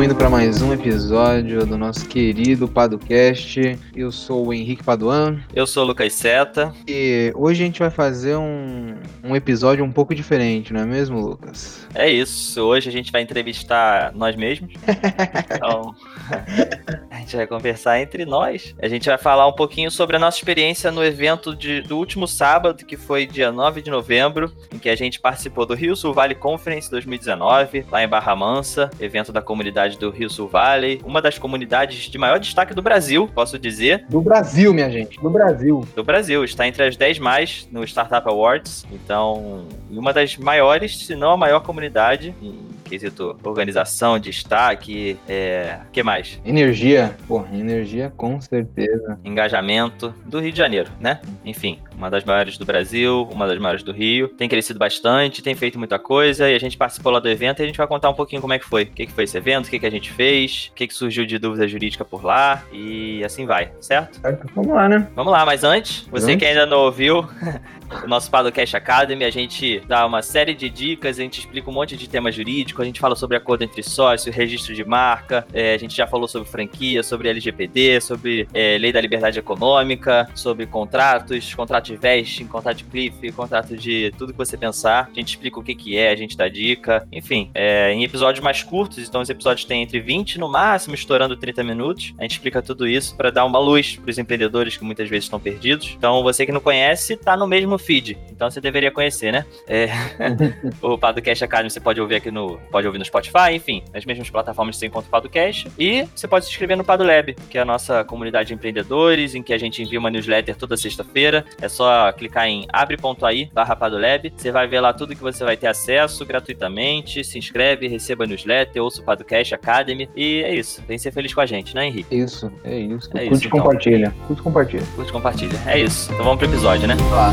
Estamos indo para mais um episódio do nosso querido Padocast. Eu sou o Henrique Paduan. Eu sou o Lucas Seta. E hoje a gente vai fazer um, um episódio um pouco diferente, não é mesmo, Lucas? É isso. Hoje a gente vai entrevistar nós mesmos. então, a gente vai conversar entre nós. A gente vai falar um pouquinho sobre a nossa experiência no evento de, do último sábado, que foi dia 9 de novembro, em que a gente participou do Rio Sul Valley Conference 2019, lá em Barra Mansa, evento da comunidade do Rio Sul Valley, uma das comunidades de maior destaque do Brasil, posso dizer. Do Brasil, minha gente, do Brasil. Do Brasil, está entre as 10 mais no Startup Awards, então, uma das maiores, se não a maior comunidade em quesito organização, destaque, é... que mais? Energia, pô, energia com certeza. Engajamento do Rio de Janeiro, né? Enfim, uma das maiores do Brasil, uma das maiores do Rio. Tem crescido bastante, tem feito muita coisa e a gente participou lá do evento e a gente vai contar um pouquinho como é que foi. O que, que foi esse evento, o que, que a gente fez, o que, que surgiu de dúvida jurídica por lá e assim vai, certo? Certo, vamos lá, né? Vamos lá, mas antes, você que ainda não ouviu o nosso Padocast Academy, a gente dá uma série de dicas, a gente explica um monte de temas jurídicos, a gente fala sobre acordo entre sócios, registro de marca, é, a gente já falou sobre franquia, sobre LGPD, sobre é, lei da liberdade econômica, sobre contratos, contrato de vesting, contrato de cliff, contrato de tudo que você pensar. A gente explica o que, que é, a gente dá dica, enfim, é, em episódios mais curtos, então os episódios têm entre 20 no máximo, estourando 30 minutos. A gente explica tudo isso para dar uma luz para os empreendedores que muitas vezes estão perdidos. Então, você que não conhece, tá no mesmo feed. Então você deveria conhecer, né? É, o Padocast Academy você pode ouvir aqui no. Pode ouvir no Spotify, enfim, nas mesmas plataformas você encontra o Padocast. E você pode se inscrever no Padolab, que é a nossa comunidade de empreendedores, em que a gente envia uma newsletter toda sexta-feira. É só clicar em abre.ai barra Padolab. Você vai ver lá tudo que você vai ter acesso gratuitamente. Se inscreve, receba a newsletter, ouça o Padocast Academy. E é isso. Vem ser feliz com a gente, né, Henrique? Isso, é isso. É Curte isso, e então. compartilha. Curte e compartilha. Curte, compartilha. É isso. Então vamos pro episódio, né? Lá.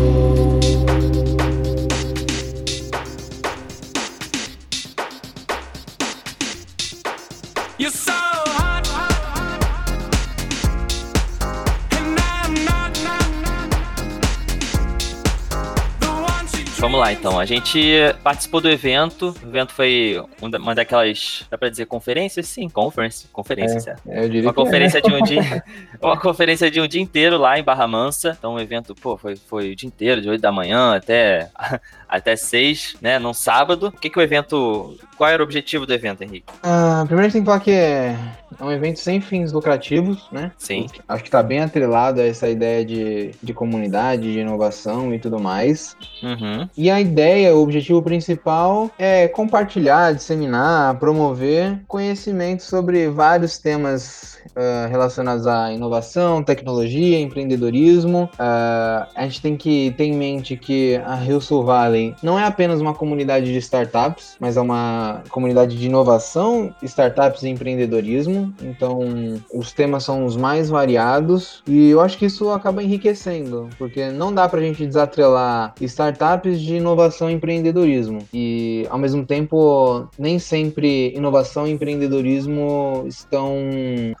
Vamos lá, então. A gente participou do evento. O evento foi um uma daquelas, dá pra dizer conferências? Sim, conference. Conferência, certo. É, eu diria Uma é. conferência de um dia. Uma conferência de um dia inteiro lá em Barra Mansa. Então o evento, pô, foi, foi o dia inteiro, de 8 da manhã até, até 6, né? Num sábado. O que, que o evento. Qual era o objetivo do evento, Henrique? Ah, primeiro a gente tem que falar que é é um evento sem fins lucrativos, né? Sim. Acho que tá bem atrelado a essa ideia de, de comunidade, de inovação e tudo mais. Uhum. E a ideia, o objetivo principal é compartilhar, disseminar, promover conhecimento sobre vários temas ah, relacionados à inovação, tecnologia, empreendedorismo. Ah, a gente tem que ter em mente que a Rio Sul Valley não é apenas uma comunidade de startups, mas é uma comunidade de inovação, startups e empreendedorismo. Então, os temas são os mais variados e eu acho que isso acaba enriquecendo, porque não dá pra gente desatrelar startups de inovação e empreendedorismo. E, ao mesmo tempo, nem sempre inovação e empreendedorismo estão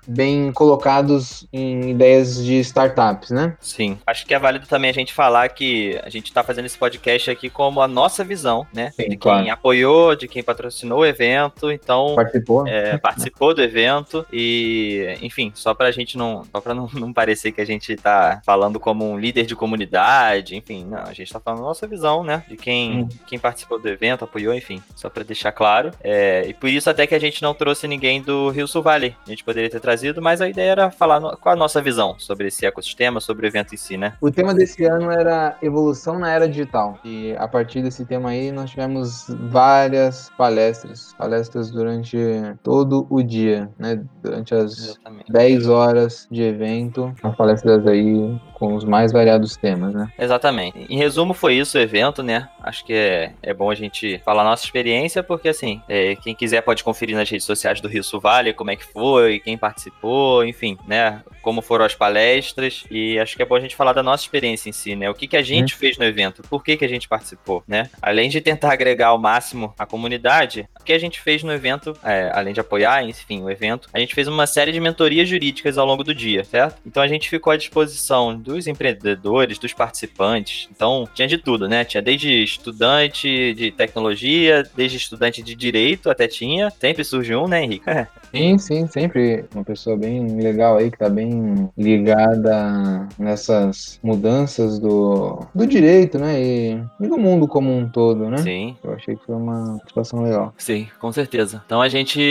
bem colocados em ideias de startups, né? Sim. Acho que é válido também a gente falar que a gente tá fazendo esse podcast aqui como a nossa visão, né? Sim, de quem claro. apoiou, de quem patrocinou o evento. Então, Participou? é, participou do evento e, enfim, só pra gente não, só pra não, não parecer que a gente tá falando como um líder de comunidade, enfim, não, a gente tá falando a nossa visão, né, de quem, Hum. quem participou do evento, apoiou, enfim, só pra deixar claro, é, e por isso até que a gente não trouxe ninguém do Rio Sul Valley, a gente poderia ter trazido, mas a ideia era falar no, com a nossa visão sobre esse ecossistema, sobre o evento em si, né. O tema desse ano era evolução na era digital. E a partir desse tema aí, nós tivemos várias palestras. Palestras durante todo o dia, né? Durante as Exatamente. 10 horas de evento. As palestras aí com os mais variados temas, né? Exatamente. Em resumo, foi isso o evento, né? Acho que é, é bom a gente falar a nossa experiência, porque assim, é, quem quiser pode conferir nas redes sociais do Rio Sul Vale como é que foi, quem participou, enfim, né? Como foram as palestras. E acho que é bom a gente falar da nossa experiência em si, né? O que, que a gente fez no evento, por que, que a gente participou, né? Além de tentar agregar ao máximo a comunidade, o que a gente fez no evento, é, além de apoiar, enfim, o evento, a gente fez uma série de mentorias jurídicas ao longo do dia, certo? Então a gente ficou à disposição do dos empreendedores, dos participantes. Então, tinha de tudo, né? Tinha desde estudante de tecnologia, desde estudante de direito até tinha. Sempre surge um, né, Henrique? Sim, sim, sempre uma pessoa bem legal aí, que tá bem ligada nessas mudanças do, do direito, né? E, e do mundo como um todo, né? Sim. Eu achei que foi uma situação legal. Sim, com certeza. Então a gente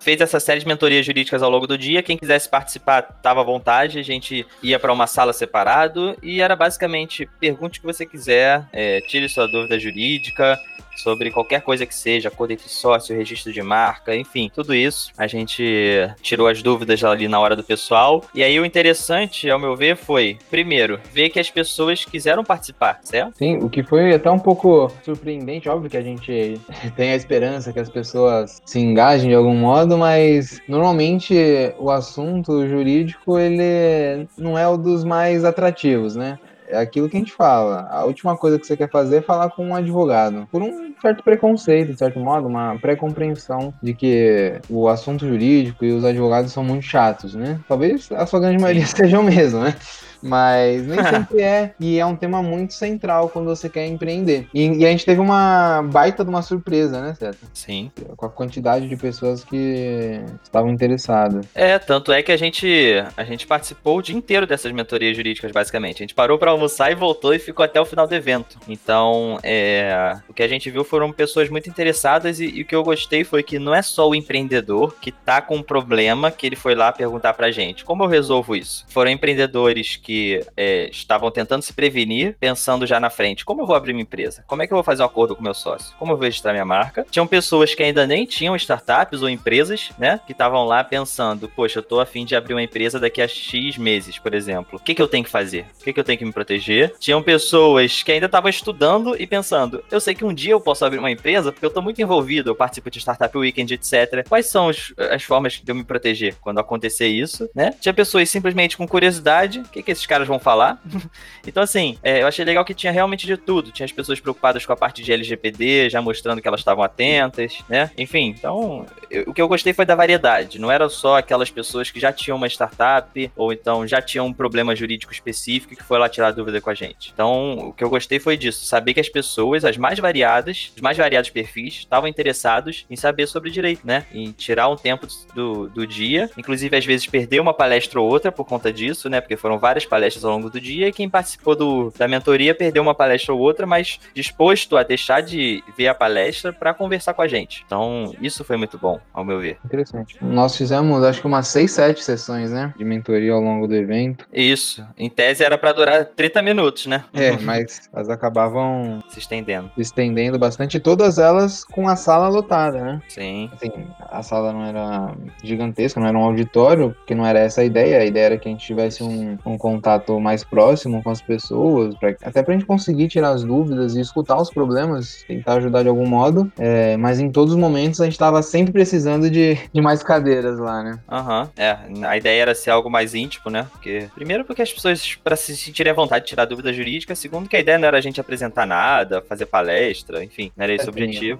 fez essa série de mentorias jurídicas ao longo do dia. Quem quisesse participar, tava à vontade. A gente ia para uma sala separado e era basicamente pergunte o que você quiser, é, tire sua dúvida jurídica sobre qualquer coisa que seja, cor entre sócio, registro de marca, enfim, tudo isso. A gente tirou as dúvidas ali na hora do pessoal. E aí o interessante, ao meu ver, foi, primeiro, ver que as pessoas quiseram participar, certo? Sim, o que foi até um pouco surpreendente, óbvio que a gente tem a esperança que as pessoas se engajem de algum modo, mas normalmente o assunto jurídico ele não é o dos mais atrativos, né? É aquilo que a gente fala. A última coisa que você quer fazer é falar com um advogado. Por um certo preconceito, de certo modo, uma pré-compreensão de que o assunto jurídico e os advogados são muito chatos, né? Talvez a sua grande maioria sejam mesmo, né? Mas nem sempre é. E é um tema muito central quando você quer empreender. E, e a gente teve uma baita de uma surpresa, né, certo? Sim. Com a quantidade de pessoas que estavam interessadas. É, tanto é que a gente a gente participou o dia inteiro dessas mentorias jurídicas, basicamente. A gente parou para almoçar e voltou e ficou até o final do evento. Então, é, o que a gente viu foram pessoas muito interessadas e, e o que eu gostei foi que não é só o empreendedor que tá com um problema que ele foi lá perguntar pra gente. Como eu resolvo isso? Foram empreendedores que é, estavam tentando se prevenir, pensando já na frente. Como eu vou abrir minha empresa? Como é que eu vou fazer um acordo com meu sócio? Como eu vou registrar minha marca? Tinham pessoas que ainda nem tinham startups ou empresas, né? Que estavam lá pensando, poxa, eu tô afim de abrir uma empresa daqui a X meses, por exemplo. O que, que eu tenho que fazer? O que, que eu tenho que me proteger? Tinham pessoas que ainda estavam estudando e pensando, eu sei que um dia eu posso abrir uma empresa porque eu tô muito envolvido, eu participo de Startup Weekend, etc. Quais são os- as formas de eu me proteger quando acontecer isso, né? Tinha pessoas simplesmente com curiosidade, o que, que esses caras vão falar? então, assim, é, eu achei legal que tinha realmente de tudo. Tinha as pessoas preocupadas com a parte de LGPD, já mostrando que elas estavam atentas, né? Enfim, então, eu- o que eu gostei foi da variedade. Não era só aquelas pessoas que já tinham uma startup, ou então já tinham um problema jurídico específico que foi lá tirar dúvida com a gente. Então, o que eu gostei foi disso, saber que as pessoas, as mais variadas, os mais variados perfis, estavam interessados em saber sobre direito, né? Em tirar um tempo do, do dia, inclusive às vezes perder uma palestra ou outra por conta disso, né? Porque foram várias palestras ao longo do dia e quem participou do, da mentoria perdeu uma palestra ou outra, mas disposto a deixar de ver a palestra para conversar com a gente. Então, isso foi muito bom, ao meu ver. Interessante. Nós fizemos, acho que umas 6, 7 sessões, né? De mentoria ao longo do evento. Isso, em tese era para durar 30 minutos, né? É, mas elas acabavam Se estendendo. se estendendo bastante, todas elas com a sala lotada, né? Sim. Assim, a sala não era gigantesca, não era um auditório, porque não era essa a ideia. A ideia era que a gente tivesse um, um contato mais próximo com as pessoas, pra, até pra gente conseguir tirar as dúvidas e escutar os problemas, tentar ajudar de algum modo. É, mas em todos os momentos a gente tava sempre precisando de, de mais cadeiras lá, né? Aham, é. A ideia era ser algo mais íntimo, né? Porque, primeiro, porque as pessoas, para se sentirem à vontade de tirar dúvida jurídica. Segundo, que a ideia não era a gente apresentar nada, fazer palestra, enfim, não era esse o objetivo.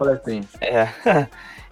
É.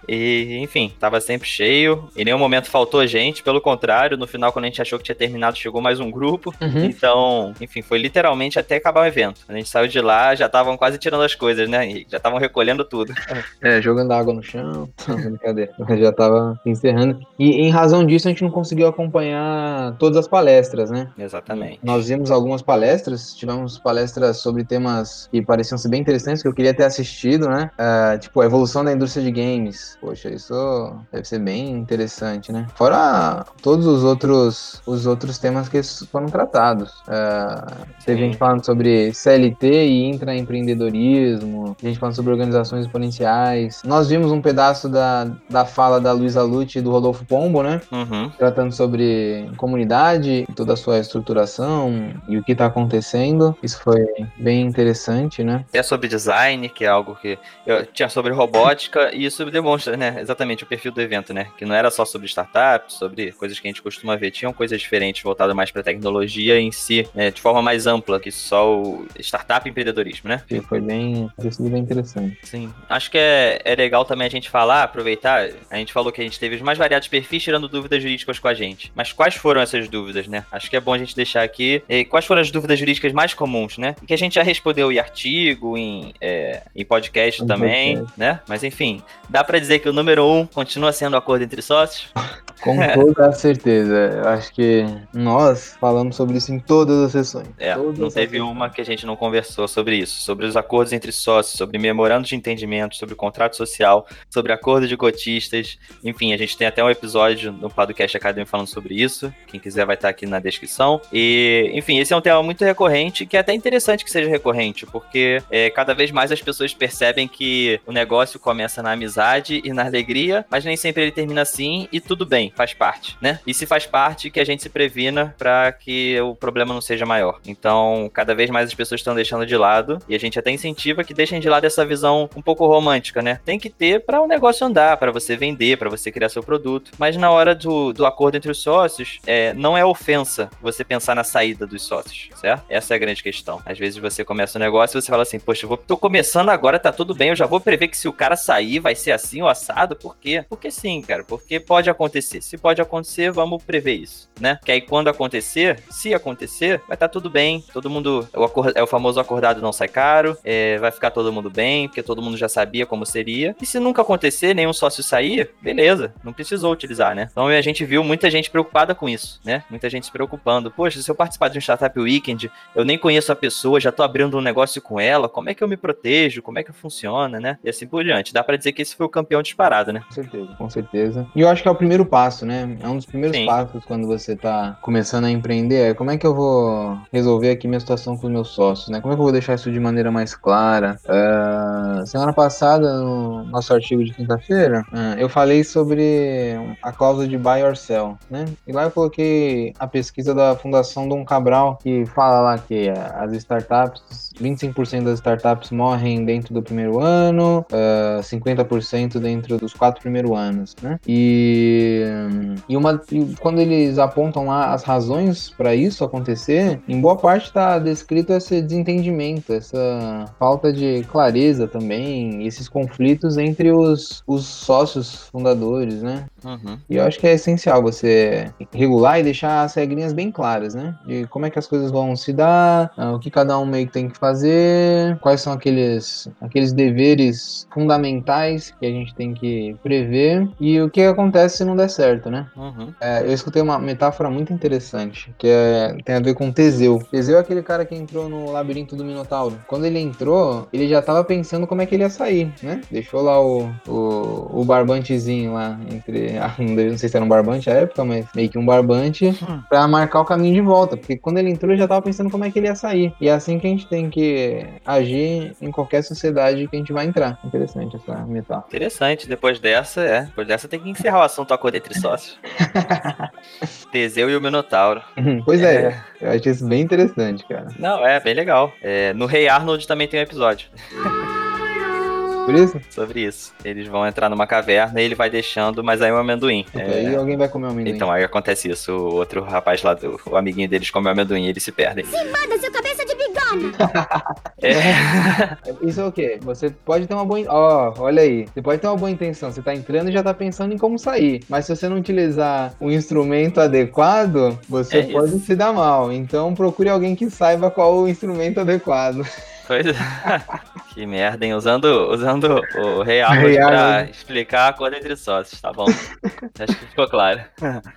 E, enfim, tava sempre cheio. Em nenhum momento faltou gente. Pelo contrário, no final, quando a gente achou que tinha terminado, chegou mais um grupo. Uhum. Então, enfim, foi literalmente até acabar o evento. Quando a gente saiu de lá, já estavam quase tirando as coisas, né? Henrique? Já estavam recolhendo tudo. É, jogando água no chão. Brincadeira. Já tava encerrando. E em razão disso, a gente não conseguiu acompanhar todas as palestras, né? Exatamente. Nós vimos algumas palestras, tivemos palestras sobre temas que pareciam ser bem interessantes, que eu queria ter assistido, né? Ah, tipo, a evolução da indústria de games. Poxa, isso deve ser bem interessante, né? Fora todos os outros, os outros temas que foram tratados. Ah, teve gente falando sobre CLT e intraempreendedorismo, gente falando sobre organizações exponenciais. Nós vimos um pedaço da, da fala da Luísa Lute e do Rodolfo Pombo, né? Uhum. tratando sobre comunidade, toda a sua estruturação e o que está acontecendo. Isso foi bem interessante, né? Até sobre design, que é algo que eu tinha sobre robótica, e isso demonstra né, exatamente o perfil do evento, né? Que não era só sobre startups, sobre coisas que a gente costuma ver, tinham coisas diferentes voltadas mais para tecnologia em si, né, de forma mais ampla que só o startup e empreendedorismo, né? Que foi bem, foi bem interessante. Sim. Acho que é, é legal também a gente falar, aproveitar, a gente falou que a gente teve os mais variados perfis tirando dúvidas jurídicas com a gente. Mas quais foram essas dúvidas, né? Acho que é bom a gente deixar aqui. eh, quais foram as dúvidas jurídicas mais comuns, né? E que a gente já respondeu em artigo, em, é, em podcast Em também, podcast. né? Mas enfim, dá pra dizer que o número um continua sendo o acordo entre sócios? Com toda a certeza. Eu acho que nós falamos sobre isso em todas as sessões. É, Todas não teve sessões. uma que a gente não conversou sobre isso, sobre os acordos entre sócios, sobre memorando de entendimento, sobre contrato social, sobre acordo de cotistas, enfim, a gente tem até um episódio no Podcast Academy falando sobre isso, quem quiser vai estar aqui na descrição, e, enfim, esse é um tema muito recorrente, que é até interessante que seja recorrente, porque é, cada vez mais as pessoas percebem que o negócio começa na amizade e na alegria, mas nem sempre ele termina assim, e tudo bem, faz parte, né? E se faz parte, que a gente se previna para que o problema não seja maior. Então, cada vez mais as pessoas estão deixando de lado, e a gente até incentiva que deixem de lado essa visão um pouco romântica, né? Tem que ter para o negócio andar, para você vender, para você criar seu produto. Mas na hora do, do acordo entre os sócios, é, não é ofensa você pensar na saída dos sócios, certo? Essa é a grande questão. Às vezes você começa um negócio e você fala assim, poxa, eu vou, tô começando agora, tá tudo bem, eu já vou prever que se o cara sair vai ser assim ou assado, por quê? Porque sim, cara, porque pode acontecer. Se pode acontecer, vamos prever isso, né? Que aí quando acontecer, se acontecer, vai estar tudo bem, todo mundo, é o famoso acordado não sai caro, é, vai ficar todo mundo bem, porque todo mundo já sabia como seria. E se nunca acontecer, nenhum sócio sair, beleza, não precisou utilizar, né? Então a gente viu muita gente preocupada com isso, né? Muita gente se preocupando. Poxa, se eu participar de um Startup Weekend, eu nem conheço a pessoa, já tô abrindo um negócio com ela, como é que eu me protejo? Como é que funciona, né? E assim por diante. Dá pra dizer que esse foi o campeão disparado, né? Com certeza, com certeza. E eu acho que é o primeiro passo, né? É um dos primeiros Sim. passos quando você tá começando a empreender. É como é que eu vou resolver aqui minha situação com os meus sócios, né? Como é que eu vou deixar isso de maneira mais clara? Ah, semana passada, no nosso artigo de quinta-feira, ah, eu falei sobre a cláusula de buy or sell, né? E lá eu coloquei a pesquisa da Fundação Dom Cabral, que fala lá que as startups, 25% das startups morrem dentro do primeiro ano, ah, 50% dentro dos quatro primeiros anos, né? E, e, uma, e quando eles apontam lá as razões para isso acontecer, em boa parte está descrito esse desentendimento, essa falta de clareza também, esses conflitos entre os, os sócios fundadores, né? Uhum. E eu acho que é essencial você regular e deixar as regrinhas bem claras, né? De como é que as coisas vão se dar, ah, o que cada um meio que tem que fazer, quais são aqueles, aqueles deveres fundamentais que a gente tem que prever e o que acontece se não der certo, né? Uhum. É, eu escutei uma metáfora muito interessante, que é- tem a ver com Teseu. Teseu é aquele cara que entrou no labirinto do Minotauro. Quando ele entrou, ele já tava pensando como é que ele ia sair, né? Deixou lá o, o, o barbantezinho lá, entre. ah, Não sei se era um barbante à época, mas meio que um barbante, pra marcar o caminho de volta. Porque quando ele entrou, ele já tava pensando como é que ele ia sair. E é assim que a gente tem que agir em qualquer sociedade que a gente vai entrar. Interessante essa metáfora. Interessante. Depois dessa, é. Depois dessa tem que encerrar o assunto acordo entre sócios. Teseu e o Minotauro. pois é, eu achei isso bem interessante, cara. Não, é bem legal. É, no Rei Arnold também tem um episódio Por isso, sobre isso. Eles vão entrar numa caverna e ele vai deixando, mas aí o amendoim. É, aí alguém vai comer o amendoim. Então aí acontece isso. O outro rapaz lá, do, o amiguinho deles come o amendoim e eles se perdem. Manda seu cabeça É. Isso é o quê? Você pode ter uma boa. Ó, olha aí. Você pode ter uma boa intenção. Você tá entrando e já tá pensando em como sair. Mas se você não utilizar o instrumento adequado, você É pode isso. se dar mal. Então procure alguém que saiba qual o instrumento adequado. Pois é. Que merda, hein? Usando, usando o Rei Arnold Rei pra Arnold. explicar a acordo entre sócios, tá bom. Acho que ficou claro.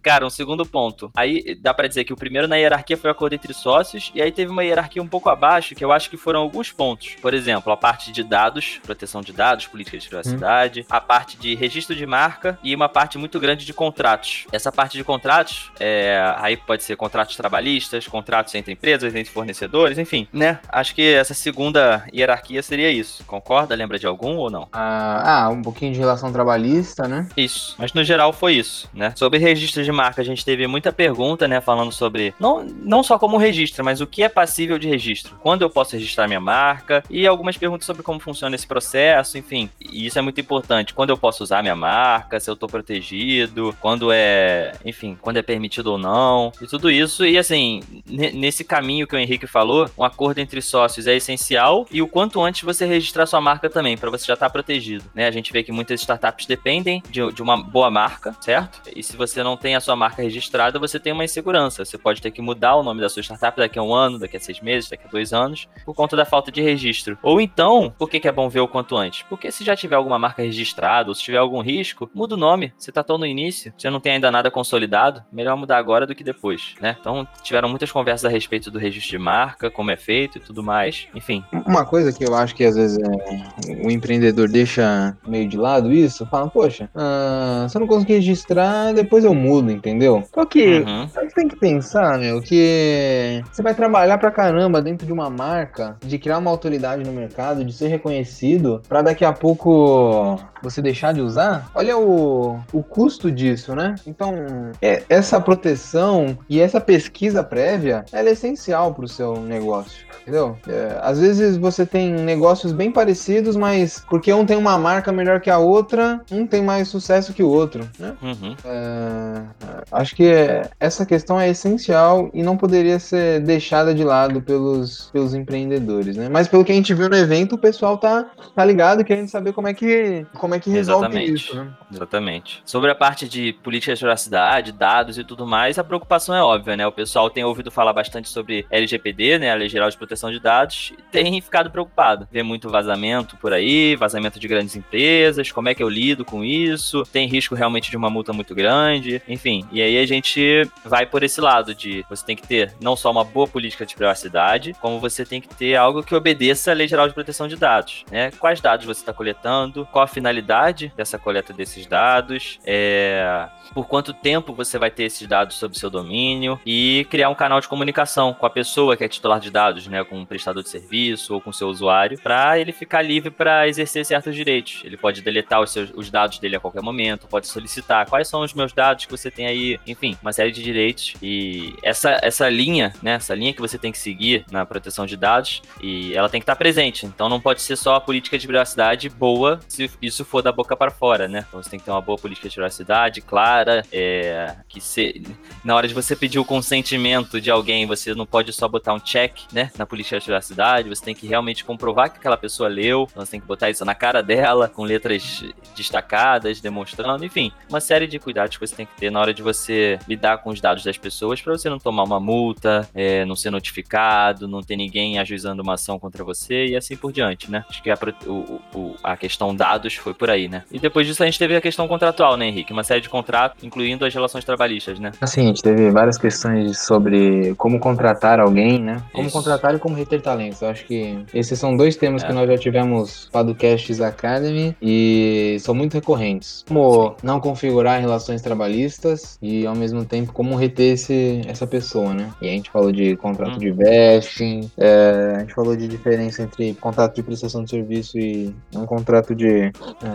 Cara, um segundo ponto. Aí dá pra dizer que o primeiro na hierarquia foi o acordo entre sócios, e aí teve uma hierarquia um pouco abaixo, que eu acho que foram alguns pontos. Por exemplo, a parte de dados, proteção de dados, política de privacidade, a parte de registro de marca e uma parte muito grande de contratos. Essa parte de contratos, é, aí pode ser contratos trabalhistas, contratos entre empresas, entre fornecedores, enfim, né? Acho que essa segunda hierarquia seria seria isso. Concorda? Lembra de algum ou não? Ah, ah, um pouquinho de relação trabalhista, né? Isso. Mas no geral foi isso, né? Sobre registro de marca, a gente teve muita pergunta, né? Falando sobre. Não, não só como registro, mas o que é passível de registro. Quando eu posso registrar minha marca? E algumas perguntas sobre como funciona esse processo, enfim. E isso é muito importante. Quando eu posso usar minha marca, se eu tô protegido, quando é. Enfim, quando é permitido ou não. E tudo isso. E assim, ne- nesse caminho que o Henrique falou, um acordo entre sócios é essencial. E o quanto antes você registrar sua marca também, para você já estar protegido. Né? A gente vê que muitas startups dependem de, de uma boa marca, certo? E se você não tem a sua marca registrada, você tem uma insegurança. Você pode ter que mudar o nome da sua startup daqui a um ano, daqui a seis meses, daqui a dois anos, por conta da falta de registro. Ou então, por que, que é bom ver o quanto antes? Porque se já tiver alguma marca registrada, ou se tiver algum risco, muda o nome. Você tá tão no início, você não tem ainda nada consolidado, melhor mudar agora do que depois, né? Então, tiveram muitas conversas a respeito do registro de marca, como é feito e tudo mais. Enfim, Uma coisa que eu acho que às vezes é, o empreendedor deixa meio de lado isso, fala, poxa, ah, se eu não conseguir registrar, depois eu mudo, entendeu? Só que uhum, que tem que pensar, meu, que você vai trabalhar pra caramba dentro de uma marca, de criar uma autoridade no mercado, de ser reconhecido, pra daqui a pouco você deixar de usar. Olha o, o custo disso, né? Então, é- essa proteção e essa pesquisa prévia, ela é essencial pro seu negócio. Entendeu? É, às vezes você tem negócios bem parecidos, mas porque um tem uma marca melhor que a outra, um tem mais sucesso que o outro, né? uhum. É, acho que é- essa questão é essencial e não poderia ser deixada de lado pelos, pelos empreendedores, né? Mas pelo que a gente viu no evento, o pessoal tá, tá ligado querendo saber como é que, como é que resolve Exatamente. isso, né? Exatamente. Sobre a parte de política de privacidade, dados e tudo mais, a preocupação é óbvia, né? O pessoal tem ouvido falar bastante sobre LGPD, né? A Lei Geral de Proteção de Dados, e tem ficado preocupado. Vê muito vazamento por aí, vazamento de grandes empresas, como é que eu lido com isso? Tem risco realmente de uma multa muito grande, enfim. E aí a gente vai por esse lado de você tem que ter não só uma boa política de privacidade, como você tem que ter algo que obedeça à Lei Geral de Proteção de Dados, né? Quais dados você está coletando, qual a finalidade dessa coleta desses dados, é, por quanto tempo você vai ter esses dados sob seu domínio e criar um canal de comunicação com a pessoa que é titular de dados, né, com um prestador de serviço ou com seu usuário, para ele ficar livre para exercer certos direitos. Ele pode deletar os, seus, os dados dele a qualquer momento, pode solicitar quais são os meus dados que você tem aí, enfim, uma série de direitos. E essa, essa linha, né, essa linha que você tem que seguir na proteção de dados, e ela tem que estar presente. Então não pode ser só a política de privacidade boa se isso for da boca para fora, né? Então você tem que ter uma boa política de privacidade, clara, é, que se, na hora de você pedir o consentimento de alguém, você não pode só botar um check, né, na política de privacidade, você tem que realmente comprovar que aquela pessoa leu, então você tem que botar isso na cara dela, com letras destacadas, demonstrando, enfim, uma série de cuidados que você tem que ter na hora de você lidar com os dados das pessoas para você não tomar uma multa, é, não ser notificado, não ter ninguém ajuizando uma ação contra você e assim por diante, né? Acho que a, o- o- a questão dados foi por aí, né? E depois disso a gente teve a questão contratual, né, Henrique? Uma série de contratos, incluindo as relações trabalhistas, né? Assim, a gente teve várias questões sobre como contratar alguém, né? Como Isso. contratar e como reter talentos. Eu acho que esses são dois temas É. que nós já tivemos podcasts Academy e são muito recorrentes. Como não configurar relações trabalhistas e ao mesmo tempo como reter esse, essa pessoa, né? E a gente falou de contrato Hum. de vesting, é, a gente falou de diferença entre contrato de prestação de serviço e um contrato de é,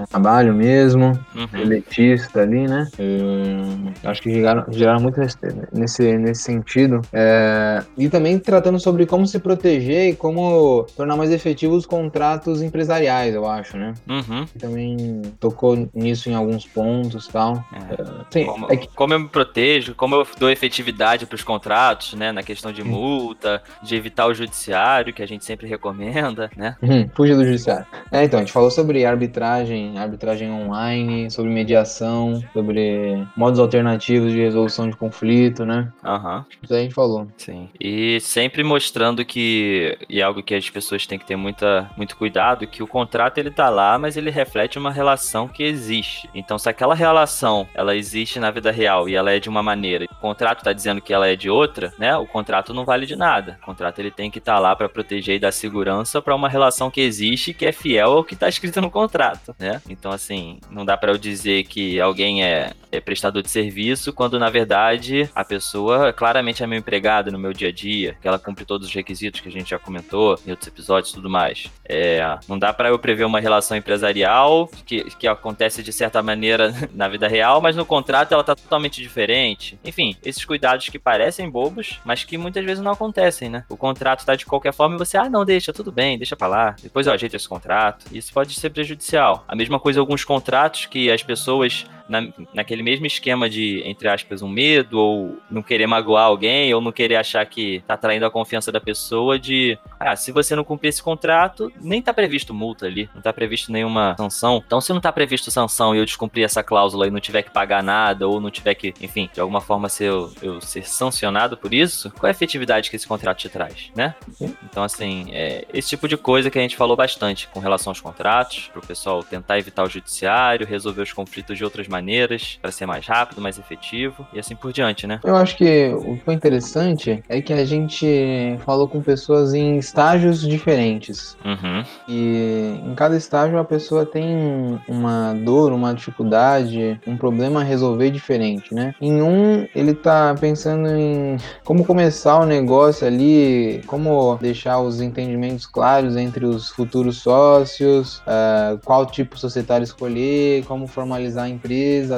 trabalho mesmo Uhum. elitista ali, né? Hum, acho que geraram, geraram muito nesse, nesse, nesse sentido. É, e também tratando sobre como se proteger e como tornar mais efetivos os contratos empresariais, eu acho, né? Uhum. Também tocou nisso em alguns pontos e tal. É. Sim, Como, é que- como eu me protejo, como eu dou efetividade para os contratos, né? Na questão de multa, de evitar o judiciário, que a gente sempre recomenda, né? Uhum, fuja do judiciário. É, então, a gente falou sobre arbitragem, arbitragem online, sobre mediação, sobre modos alternativos de resolução de conflito, né? Aham. Isso aí a gente falou. Sim. E sempre mostrando que, e é algo que as pessoas têm que ter muita, muito cuidado, que o contrato ele tá lá, mas ele reflete uma relação que existe. Então, se aquela relação, ela existe na vida real e ela é de uma maneira, o contrato está dizendo que ela é de outra, né? O contrato não vale de nada. O contrato ele tem que estar lá para proteger e dar segurança para uma relação que existe que é fiel ao que está escrito no contrato, né? Então assim, não dá para eu dizer que alguém é, é prestador de serviço quando na verdade a pessoa claramente é meu empregado no meu dia a dia, que ela cumpre todos os requisitos que a gente já comentou em outros episódios e tudo mais. É, não dá para eu prever uma relação empresarial que, que acontece de certa maneira na vida real, mas no contrato ela tá totalmente diferente. Enfim, esses cuidados que parecem bobos, mas que muitas vezes não acontecem, né? O contrato tá de qualquer forma e você, ah, não, deixa, tudo bem, deixa pra lá. Depois eu ajeito esse contrato. Isso pode ser prejudicial. A mesma coisa alguns contratos que as pessoas na, naquele mesmo esquema de, entre aspas, um medo, ou não querer magoar alguém, ou não querer achar que tá traindo a confiança da pessoa, de, ah, se você não cumprir esse contrato, nem tá previsto multa ali, não tá previsto nenhuma sanção. Então, se não tá previsto sanção e eu descumprir essa cláusula e não tiver que pagar nada, ou não tiver que, enfim, de alguma forma ser, eu, eu ser sancionado por isso, qual é a efetividade que esse contrato te traz, né? Então, assim, é esse tipo de coisa que a gente falou bastante com relação aos contratos, pro pessoal tentar evitar o judiciário, resolver os conflitos de outras maneiras para ser mais rápido, mais efetivo e assim por diante, né? Eu acho que o que foi interessante é que a gente falou com pessoas em estágios diferentes. Uhum. E em cada estágio a pessoa tem uma dor, uma dificuldade, um problema a resolver diferente, né? Em um, ele tá pensando em como começar o negócio ali, como deixar os entendimentos claros entre os futuros sócios, ah, qual tipo societário escolher, como formalizar a empresa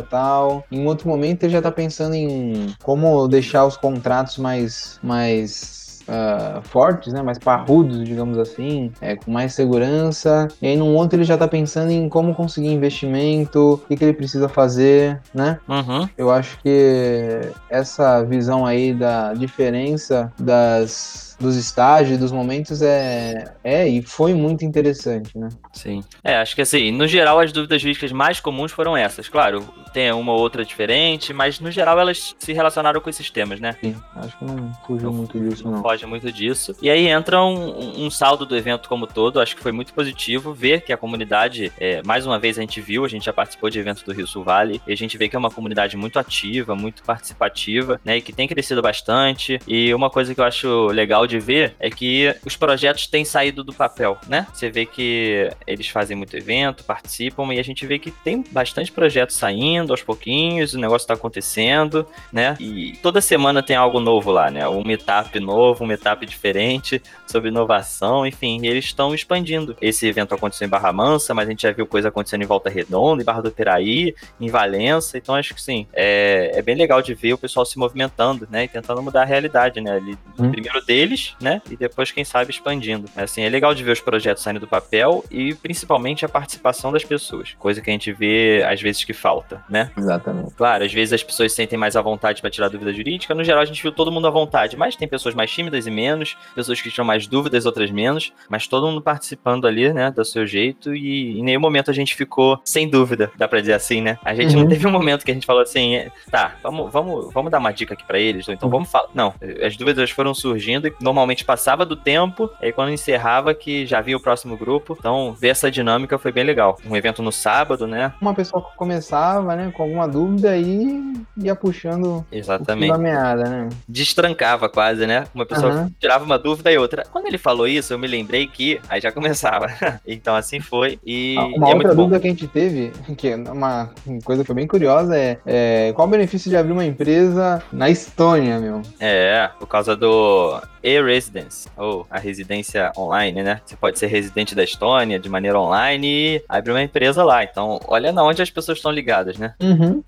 tal. Em outro momento ele já tá pensando em como deixar os contratos mais, mais ah, fortes, né, mais parrudos, digamos assim, é, com mais segurança. E aí num outro ele já tá pensando em como conseguir investimento, o que, que ele precisa fazer, né? Uhum. Eu acho que essa visão aí da diferença das dos estágios, dos momentos é, é e foi muito interessante, né? Sim. É, acho que assim, no geral as dúvidas jurídicas mais comuns foram essas. Claro, tem uma ou outra diferente, mas no geral elas se relacionaram com esses temas, né? Sim, acho que não fugiu muito disso, não. Foge muito disso. E aí entra um, um saldo do evento como todo. Acho que foi muito positivo ver que a comunidade, é, mais uma vez a gente viu, a gente já participou de eventos do Rio Sul Vale, e a gente vê que é uma comunidade muito ativa, muito participativa, né? E que tem crescido bastante. E uma coisa que eu acho legal de ver é que os projetos têm saído do papel, né? Você vê que eles fazem muito evento, participam, e a gente vê que tem bastante projetos saindo aos pouquinhos, o negócio tá acontecendo, né? E toda semana tem algo novo lá, né? Um meetup novo, um meetup diferente sobre inovação, enfim, eles estão expandindo. Esse evento aconteceu em Barra Mansa, mas a gente já viu coisa acontecendo em Volta Redonda, em Barra do Piraí, em Valença, então acho que sim, é, é bem legal de ver o pessoal se movimentando, né? E tentando mudar a realidade, né? Ali, Hum. Primeiro deles, né? E depois, quem sabe, expandindo. Assim, é legal de ver os projetos saindo do papel e principalmente a participação das pessoas, coisa que a gente vê às vezes que falta, né? Exatamente. Claro, às vezes as pessoas se sentem mais à vontade para tirar dúvida jurídica. No geral, a gente viu todo mundo à vontade, mas tem pessoas mais tímidas e menos, pessoas que tinham mais dúvidas, outras menos, mas todo mundo participando ali, né, do seu jeito. E em nenhum momento a gente ficou sem dúvida, dá pra dizer assim, né? A gente não Uhum. teve um momento que a gente falou assim, tá, vamos, vamos, vamos dar uma dica aqui pra eles, ou então Uhum. vamos falar. Não, as dúvidas foram surgindo e normalmente passava do tempo, e aí quando encerrava que já vinha o próximo grupo. Então, ver essa dinâmica foi bem legal. Um evento no sábado, né? Uma pessoa que começava, né, com alguma dúvida aí ia puxando Exatamente. da meada, né? destrancava quase, né? Uma pessoa Aham. tirava uma dúvida e outra. Quando ele falou isso, eu me lembrei que aí já começava. então assim foi e, Ah, e Uma é outra muito bom. dúvida que a gente teve, que é uma coisa que foi bem curiosa, é, é, qual o benefício de abrir uma empresa na Estônia, meu? É, por causa do e-residence, ou a residência online, né? Você pode ser residente da Estônia de maneira online e abrir uma empresa lá. Então, olha na onde as pessoas estão ligadas, né? Uhum.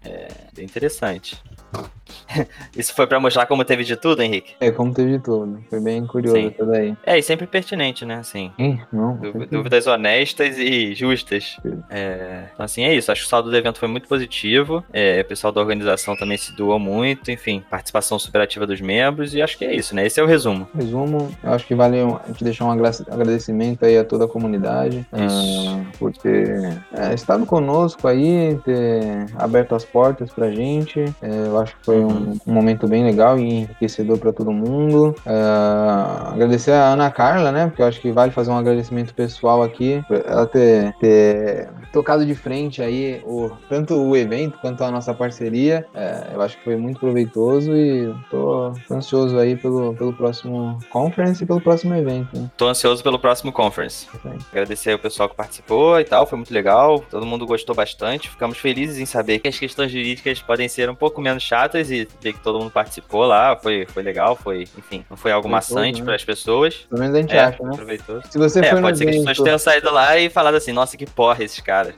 Bem interessante. Isso foi pra mostrar como teve de tudo, Henrique? É, como teve de tudo. Foi bem curioso Sim. isso daí. É, e sempre pertinente, né? Assim, Ih, não. Dúvidas honestas e justas. Sim. É, então, assim, é isso. Acho que o saldo do evento foi muito positivo. É, o pessoal da organização também se doou muito. Enfim, participação superativa dos membros. E acho que é isso, né? Esse é o resumo. Resumo, eu acho que vale a gente deixar um agra- agradecimento aí a toda a comunidade Isso. ah, por ter é, estado conosco aí, ter aberto as portas pra gente. É, eu acho que foi Foi um, um momento bem legal e enriquecedor para todo mundo. Ah, agradecer a Ana Carla, né? Porque eu acho que vale fazer um agradecimento pessoal aqui. Ela ter, ter tocado de frente aí o, tanto o evento quanto a nossa parceria. É, eu acho que foi muito proveitoso e tô ansioso aí pelo, pelo próximo conference e pelo próximo evento. Né? Tô ansioso pelo próximo conference. Agradecer o pessoal que participou e tal, foi muito legal. Todo mundo gostou bastante. Ficamos felizes em saber que as questões jurídicas podem ser um pouco menos chatas e ver que todo mundo participou lá. Foi, foi legal, foi, enfim, não foi algo Proveitoso, maçante né? para as pessoas. Pelo menos a gente É, acha, né? aproveitou. Se você É, foi no pode ser que as pessoas tenham saído lá e falado assim, nossa, que porra esses caras.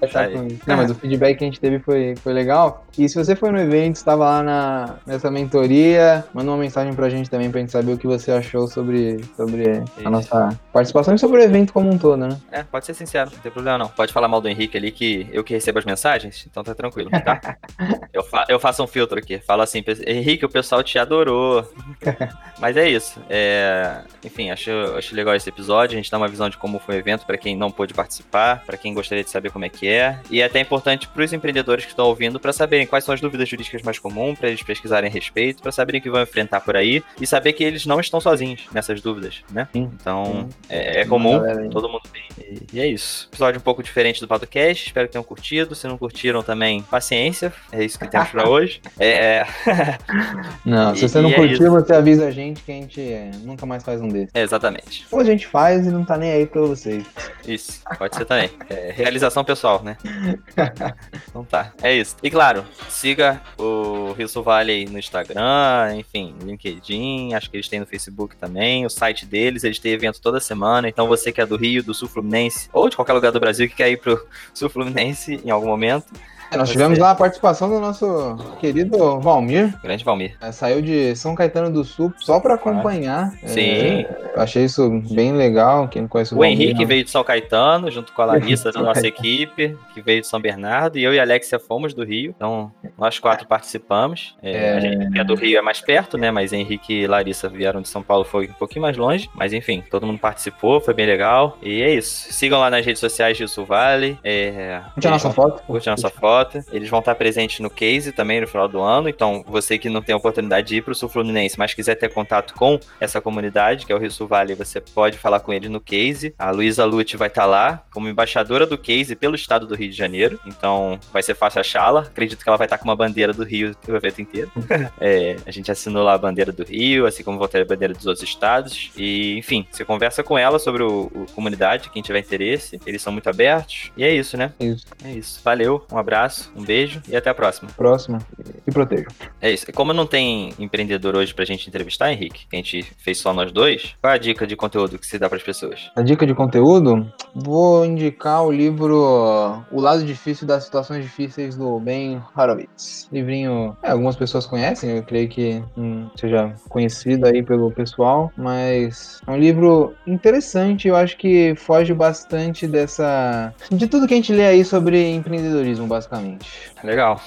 Não, mas o feedback que a gente teve foi, foi legal. E se você foi no evento, estava lá na, nessa mentoria, manda uma mensagem pra gente também pra gente saber o que você achou sobre, sobre a nossa participação e sobre o evento como um todo, né? É, pode ser sincero, não tem problema não. Pode falar mal do Henrique ali, que eu que recebo as mensagens, então tá tranquilo, tá? eu, fa eu faço um filtro aqui, falo assim, "Pe- Henrique, o pessoal te adorou. Mas é isso. é, Enfim, acho, acho legal esse episódio, a gente dá uma visão de como foi o evento pra quem não pôde participar, pra quem gostaria de saber como é que é. E é até importante pros empreendedores que estão ouvindo pra saberem quais são as dúvidas jurídicas mais comuns, pra eles pesquisarem a respeito, pra saberem o que vão enfrentar por aí e saber que eles não estão sozinhos nessas dúvidas, né? Sim, Então, sim. é, é comum, todo mundo tem. E, e é isso. Episódio um pouco diferente do podcast, espero que tenham curtido. Se não curtiram também, paciência, é isso que temos pra hoje. É, Não, E- se você não e é curtiu, você avisa a gente que a gente é, nunca mais faz um desses. exatamente. Ou a gente faz e não tá nem aí pra vocês. Isso, pode ser também. É, realização pessoal, né? Então tá, é isso. E claro, siga o Rio aí no Instagram, enfim, LinkedIn, acho que eles têm no Facebook também, o site deles, eles têm evento toda semana, então você que é do Rio, do Sul Fluminense, ou de qualquer lugar do Brasil que quer ir pro Sul Fluminense em algum momento, nós Você- tivemos lá a participação do nosso querido Valmir. grande Valmir. É, saiu de São Caetano do Sul só pra acompanhar. Sim. É, achei isso bem legal. Quem não conhece o, O Valmir, Henrique não. veio de São Caetano, junto com a Larissa da nossa equipe, que veio de São Bernardo, e eu e a Alexia fomos do Rio. Então, nós quatro participamos. É, É. A gente que é do Rio é mais perto, né? Mas Henrique e Larissa vieram de São Paulo, foi um pouquinho mais longe. Mas enfim, todo mundo participou, foi bem legal. E é isso. Sigam lá nas redes sociais de Sul Vale. É, Curte a nossa vão- foto. Curte a nossa foto. Eles vão estar presentes no Case também no final do ano. Então, você que não tem a oportunidade de ir para o Sul Fluminense, mas quiser ter contato com essa comunidade, que é o Rio Sul Vale, você pode falar com eles no Case. A Luísa Lute vai estar lá como embaixadora do Case pelo estado do Rio de Janeiro. Então, vai ser fácil achá-la. Acredito que ela vai estar com uma bandeira do Rio o evento inteiro. É, a gente assinou lá a bandeira do Rio, assim como vou ter a bandeira dos outros estados. E, enfim, você conversa com ela sobre o, o comunidade, quem tiver interesse. Eles são muito abertos. E é isso, né? Isso. É isso. Valeu, um abraço, um beijo e até a próxima. Próxima. E protejam. É isso. Como não tem empreendedor hoje pra gente entrevistar, Henrique, que a gente fez só nós dois, qual é a dica de conteúdo que você dá pras pessoas? A dica de conteúdo, vou indicar o livro O Lado Difícil das Situações Difíceis do Ben Horowitz. Livrinho, é, algumas pessoas conhecem, eu creio que hum, seja conhecido aí pelo pessoal, mas é um livro interessante, eu acho que foge bastante dessa... de tudo que a gente lê aí sobre empreendedorismo, basicamente. Legal.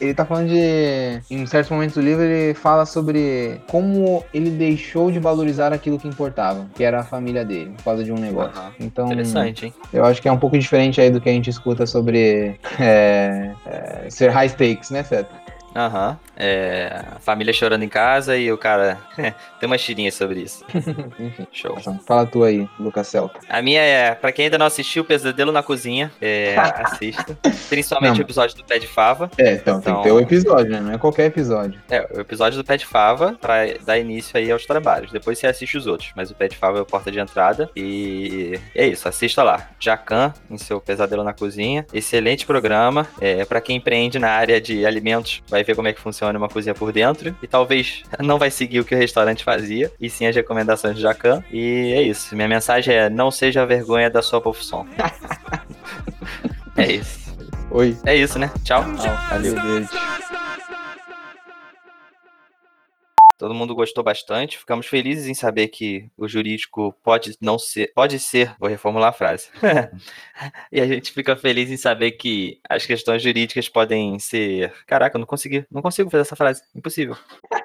Ele tá falando de. Em certos momentos do livro, ele fala sobre como ele deixou de valorizar aquilo que importava, que era a família dele, por causa de um negócio. Aham. Então, Interessante, hein? eu acho que é um pouco diferente aí do que a gente escuta sobre é, é, ser high stakes, né, Feta? Aham. É, a família chorando em casa e o cara. Tem umas tirinhas sobre isso. Enfim. Show. Fala tu aí, Lucas Celta. A minha é, pra quem ainda não assistiu, Pesadelo na Cozinha, é, assista. Principalmente Não. o episódio do Pé de Fava. É, então, tem Então- que ter o episódio, né? Não é qualquer episódio. É, o episódio do Pé de Fava pra dar início aí aos trabalhos. Depois você assiste os outros. Mas o Pé de Fava é a porta de entrada. E é isso, assista lá. Jacan, em seu Pesadelo na Cozinha. Excelente programa. É, para quem empreende na área de alimentos, vai ver como é que funciona uma cozinha por dentro. E talvez não vai seguir o que o restaurante fazia. E sim as recomendações de Jacan. E é isso. Minha mensagem é: não seja a vergonha da sua profissão. é isso. Oi. É isso, né? Tchau. Valeu. Beijo. Todo mundo gostou bastante. Ficamos felizes em saber que o jurídico pode não ser, pode ser, vou reformular a frase. e a gente fica feliz em saber que as questões jurídicas podem ser, caraca, eu não consegui, não consigo fazer essa frase, impossível.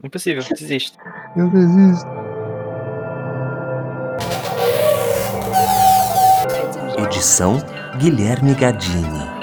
Impossível, desisto. Eu desisto. Edição Guilherme Gadini.